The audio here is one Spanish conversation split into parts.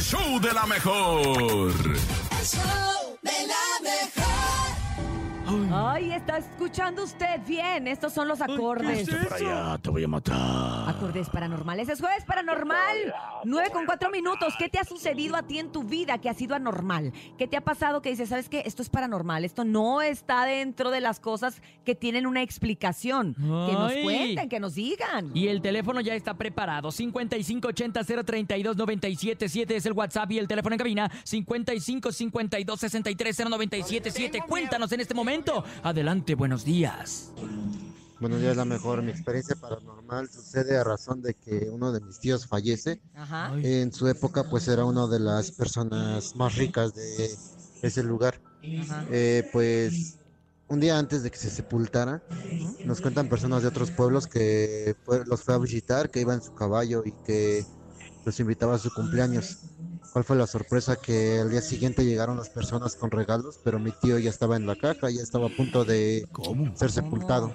show de la mejor. El show. Ay, está escuchando usted bien. Estos son los acordes. Por allá te voy a matar. Acordes paranormales. Es jueves paranormal. 9 con 4 minutos. ¿Qué te ha sucedido a ti en tu vida que ha sido anormal? ¿Qué te ha pasado que dices, sabes qué? Esto es paranormal. Esto no está dentro de las cosas que tienen una explicación. Que nos Ay. cuenten, que nos digan. Y el teléfono ya está preparado. 5580-032-977 es el WhatsApp y el teléfono en cabina 5552-630977. Cuéntanos en este momento. Adelante, buenos días. Buenos días, la mejor. Mi experiencia paranormal sucede a razón de que uno de mis tíos fallece. Ajá. En su época, pues era una de las personas más ricas de ese lugar. Ajá. Eh, pues un día antes de que se sepultara, nos cuentan personas de otros pueblos que fue- los fue a visitar, que iba en su caballo y que los invitaba a su cumpleaños. ¿Cuál fue la sorpresa? Que al día siguiente llegaron las personas con regalos, pero mi tío ya estaba en la caja, ya estaba a punto de ¿Cómo? ser sepultado.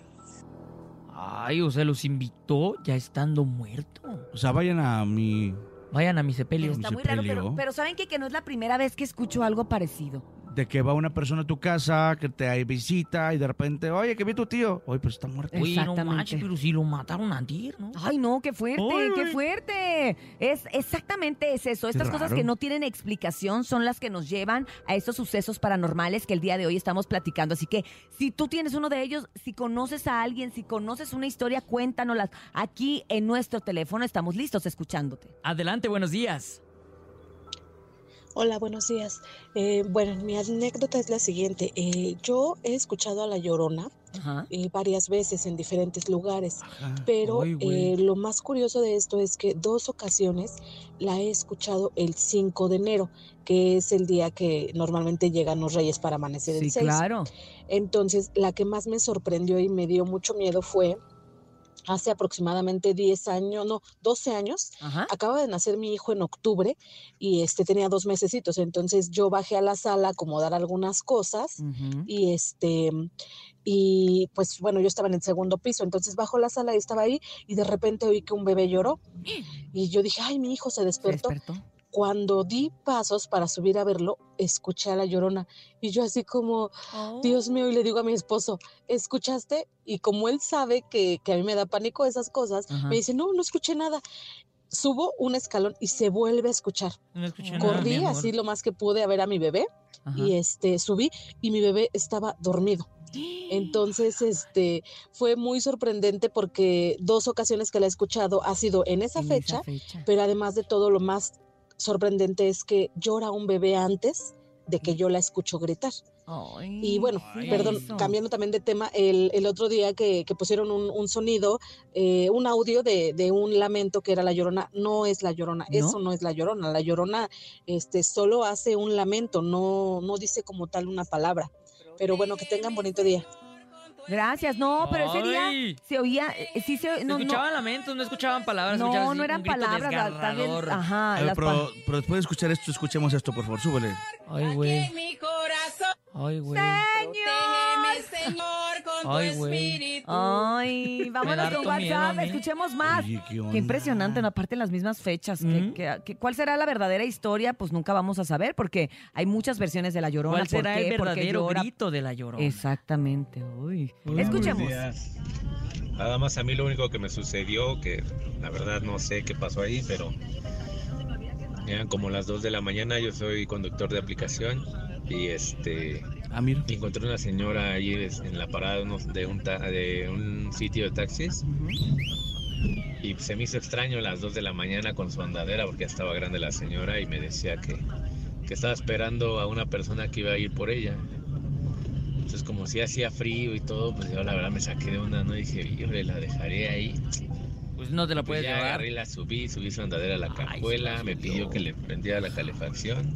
Ay, o sea, los invitó ya estando muerto. O sea, vayan a mi... Vayan a mi sepelio. Está muy raro, pero, pero ¿saben qué? Que no es la primera vez que escucho algo parecido. De que va una persona a tu casa, que te visita y de repente, oye, que vi tu tío. Oye, pues está muerto. Uy, no Exactamente. manches, pero si lo mataron antier, ¿no? Ay, no, qué fuerte, Ay, qué fuerte. Es exactamente es eso. Estas cosas que no tienen explicación son las que nos llevan a esos sucesos paranormales que el día de hoy estamos platicando. Así que si tú tienes uno de ellos, si conoces a alguien, si conoces una historia, cuéntanoslas. Aquí en nuestro teléfono estamos listos escuchándote. Adelante, buenos días. Hola, buenos días. Eh, bueno, mi anécdota es la siguiente. Eh, yo he escuchado a La Llorona eh, varias veces en diferentes lugares, Ajá. pero Ay, eh, lo más curioso de esto es que dos ocasiones la he escuchado el 5 de enero, que es el día que normalmente llegan los reyes para amanecer el Sí, 6. claro. Entonces, la que más me sorprendió y me dio mucho miedo fue hace aproximadamente 10 años, no, 12 años, Ajá. acaba de nacer mi hijo en octubre y este tenía dos mesecitos, entonces yo bajé a la sala a acomodar algunas cosas y este y pues bueno, yo estaba en el segundo piso, entonces bajo la sala y estaba ahí y de repente oí que un bebé lloró y yo dije, "Ay, mi hijo se Se despertó." Cuando di pasos para subir a verlo, escuché a la llorona y yo así como Dios mío, y le digo a mi esposo, ¿escuchaste? Y como él sabe que, que a mí me da pánico esas cosas, Ajá. me dice, no, no escuché nada. Subo un escalón y se vuelve a escuchar. No escuché nada, Corrí así lo más que pude a ver a mi bebé Ajá. y este subí y mi bebé estaba dormido. Entonces, este fue muy sorprendente porque dos ocasiones que la he escuchado ha sido en esa En fecha, fecha. pero además de todo lo más sorprendente es que llora un bebé antes de que yo la escucho gritar. Ay, Y bueno, ¿qué perdón, cambiando también de tema, el, el otro día que, que pusieron un, un sonido, eh, un audio de, de un lamento que era la llorona, no es la llorona, ¿No? eso no es la llorona, la llorona este, solo hace un lamento, no, no dice como tal una palabra. Pero bueno, que tengan bonito día. Gracias. No, pero ese día Ay. se oía, eh, sí se, Se no, no, escuchaban lamentos, no escuchaban palabras. no, escuchabas no eran un grito palabras, tal- vez, ajá, A ver, las pero, pa- pero después de escuchar esto, escuchemos esto, por favor, súbele. Ay, güey. mi corazón, Ay, güey. protégeme, Señor, con Ay, tu güey. espíritu. Ay, vámonos da con harto miedo a WhatsApp, mí. escuchemos más. Oye, ¿qué Qué impresionante, ¿no? aparte en las mismas fechas. que- Ujú. que- que- ¿Cuál será la verdadera historia? Pues nunca vamos a saber porque hay muchas versiones de La Llorona. ¿Cuál ¿Por será qué? el ¿Por qué verdadero llora? grito de la llorona? Exactamente. Uy. Uy, Escuchemos. días. Nada más a mí lo único que me sucedió, que la verdad no sé qué pasó ahí, pero eran como las 2 de la mañana, yo soy conductor de aplicación y este Ah, mira. encontré una señora ahí en la parada de unos- de un, ta- de un sitio de taxis y se me hizo extraño a las 2 de la mañana con su andadera porque estaba grande la señora y me decía que, que estaba esperando a una persona que iba a ir por ella. Entonces como si hacía frío y todo, pues yo la verdad me saqué de una, no dije, híjole, la dejaré ahí. Pues no te la Pues puedes ya llevar. agarré, y la subí, subí su andadera a la cajuela, me pidió que le prendiera la calefacción.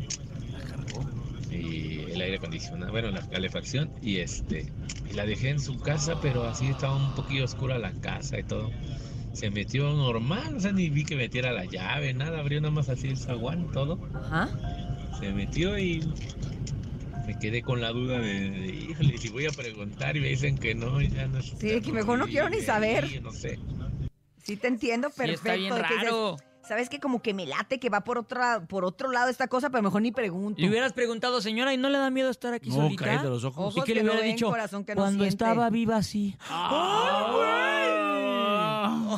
Y el aire acondicionado, bueno, la calefacción y este, y la dejé en su casa, pero así estaba un poquillo oscura la casa y todo. Se metió normal, o sea, ni vi que metiera la llave, nada, abrió nada más así el zaguán, todo. Ajá. Se metió y me quedé con la duda de, de, híjole, si voy a preguntar y me dicen que no, ya no Sí, que mejor no quiero ni saber. y No sé. Sí, te entiendo Sí, perfecto. está bien que raro. Sabes que como que me late que va por otra, por otro lado esta cosa, pero mejor ni pregunto. Le hubieras preguntado, señora, ¿y no le da miedo estar aquí No, solita? cállate los ojos. Ojos ¿Y qué que le hubiera dicho? corazón que no Cuando siente. estaba viva así. Ah.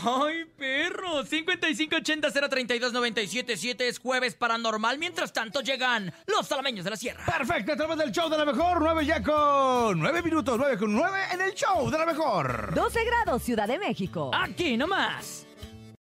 ¡Ay, perro! 5580-032-977 es jueves paranormal. Mientras tanto llegan los salameños de la sierra. Perfecto, a través del show de la mejor, 9 ya con 9 minutos, 9 con 9 en el show de la mejor. 12 grados, Ciudad de México. Aquí nomás.